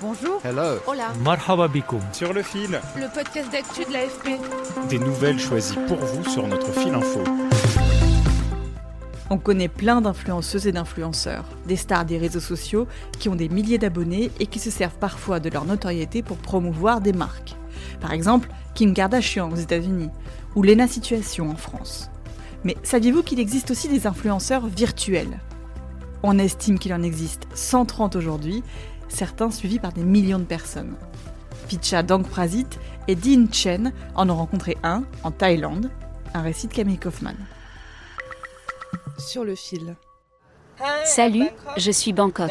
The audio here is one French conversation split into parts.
Bonjour. Hello. Hola. Marhaba bikoum. Sur le fil, Le podcast d'actu de l'AFP. des nouvelles choisies pour vous sur notre fil info. On connaît plein d'influenceuses et d'influenceurs, des stars des réseaux sociaux qui ont des milliers d'abonnés et qui se servent parfois de leur notoriété pour promouvoir des marques. Par exemple, Kim Kardashian aux États-Unis ou Lena Situation en France. Mais saviez-vous qu'il existe aussi des influenceurs virtuels? On estime qu'il en existe 130 aujourd'hui, certains suivis par des millions de personnes. Picha Dangprasit et Dean Chen en ont rencontré un en Thaïlande, un récit de Camille Kaufman. Sur le fil. Salut, je suis Bangkok.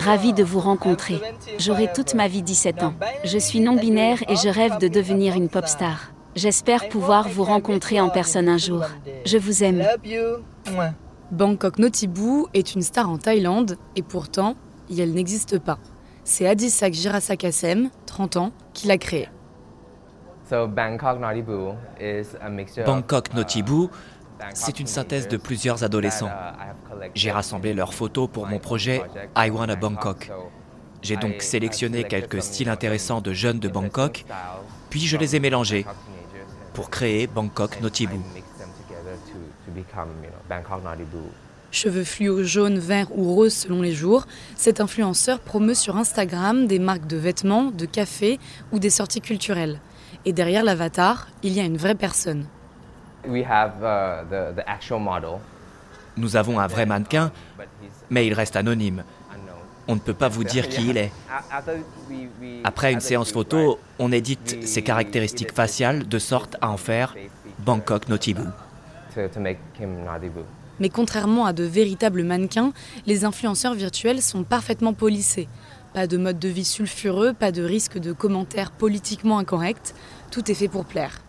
Ravi de vous rencontrer. J'aurai toute ma vie 17 ans. Je suis non-binaire et je rêve de devenir une pop star. J'espère pouvoir vous rencontrer en personne un jour. Je vous aime. Bangkok Notibu est une star en Thaïlande et pourtant, elle n'existe pas. C'est Adisak Jirasakasem, 30 ans, qui l'a créée. Bangkok Notibu, c'est une synthèse de plusieurs adolescents. J'ai rassemblé leurs photos pour mon projet I Wanna Bangkok. J'ai donc sélectionné quelques styles intéressants de jeunes de Bangkok, puis je les ai mélangés pour créer Bangkok Notibu. Cheveux fluo, jaune, vert ou rose selon les jours, cet influenceur promeut sur Instagram des marques de vêtements, de café ou des sorties culturelles. Et derrière l'avatar, il y a une vraie personne. Nous avons un vrai mannequin, mais il reste anonyme. On ne peut pas vous dire qui il est. Après une séance photo, on édite ses caractéristiques faciales de sorte à en faire Bangkok Notibu. Mais contrairement à de véritables mannequins, les influenceurs virtuels sont parfaitement polissés. Pas de mode de vie sulfureux, pas de risque de commentaires politiquement incorrects, tout est fait pour plaire.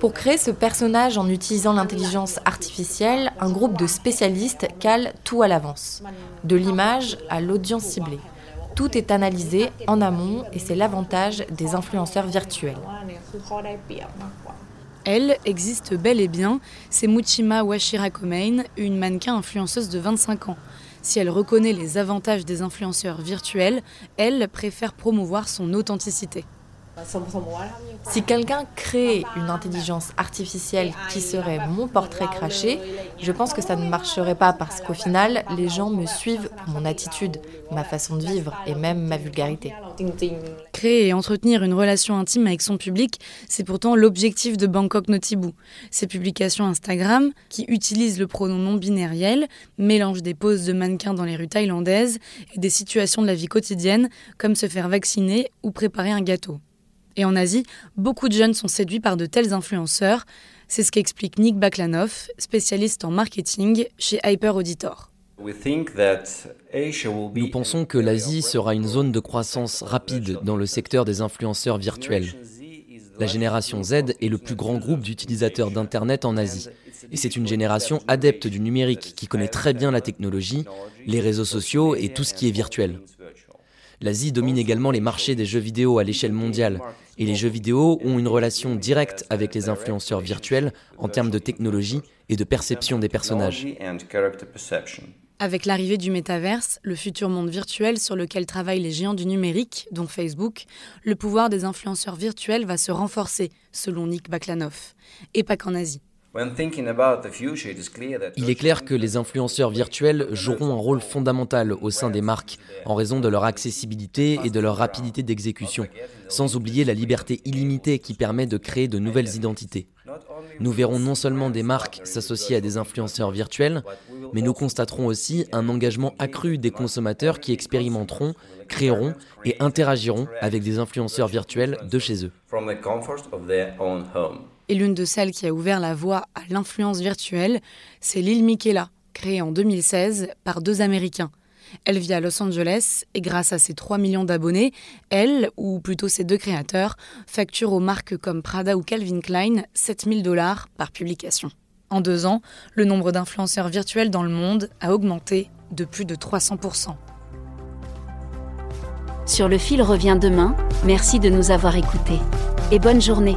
Pour créer ce personnage en utilisant l'intelligence artificielle, un groupe de spécialistes cale tout à l'avance, de l'image à l'audience ciblée. Tout est analysé en amont et c'est l'avantage des influenceurs virtuels. Elle existe bel et bien, c'est Muchima Washirakomein, une mannequin influenceuse de 25 ans. Si elle reconnaît les avantages des influenceurs virtuels, elle préfère promouvoir son authenticité. Si quelqu'un crée une intelligence artificielle qui serait mon portrait craché, je pense que ça ne marcherait pas parce qu'au final, les gens me suivent pour mon attitude, ma façon de vivre et même ma vulgarité. Créer et entretenir une relation intime avec son public, c'est pourtant l'objectif de Bangkok Notibu. Ses publications Instagram, qui utilisent le pronom non binériel, mélangent des poses de mannequins dans les rues thaïlandaises et des situations de la vie quotidienne, comme se faire vacciner ou préparer un gâteau. Et en Asie, beaucoup de jeunes sont séduits par de tels influenceurs. C'est ce qu'explique Nick Baklanov, spécialiste en marketing chez Hyper Auditor. Nous pensons que l'Asie sera une zone de croissance rapide dans le secteur des influenceurs virtuels. La génération Z est le plus grand groupe d'utilisateurs d'Internet en Asie. Et c'est une génération adepte du numérique qui connaît très bien la technologie, les réseaux sociaux et tout ce qui est virtuel. L'Asie domine également les marchés des jeux vidéo à l'échelle mondiale, et les jeux vidéo ont une relation directe avec les influenceurs virtuels en termes de technologie et de perception des personnages. Avec l'arrivée du métaverse, le futur monde virtuel sur lequel travaillent les géants du numérique, dont Facebook, le pouvoir des influenceurs virtuels va se renforcer, selon Nick Baklanov, et pas qu'en Asie. Il est clair que les influenceurs virtuels joueront un rôle fondamental au sein des marques en raison de leur accessibilité et de leur rapidité d'exécution, sans oublier la liberté illimitée qui permet de créer de nouvelles identités. Nous verrons non seulement des marques s'associer à des influenceurs virtuels, mais nous constaterons aussi un engagement accru des consommateurs qui expérimenteront, créeront et interagiront avec des influenceurs virtuels de chez eux. Et l'une de celles qui a ouvert la voie à l'influence virtuelle, c'est Lil Miquela, créée en 2016 par deux Américains. Elle vit à Los Angeles et grâce à ses 3 millions d'abonnés, elle, ou plutôt ses deux créateurs, facture aux marques comme Prada ou Calvin Klein 7000 dollars par publication. En deux ans, le nombre d'influenceurs virtuels dans le monde a augmenté de plus de 300%. Sur le fil revient demain, merci de nous avoir écoutés. Et bonne journée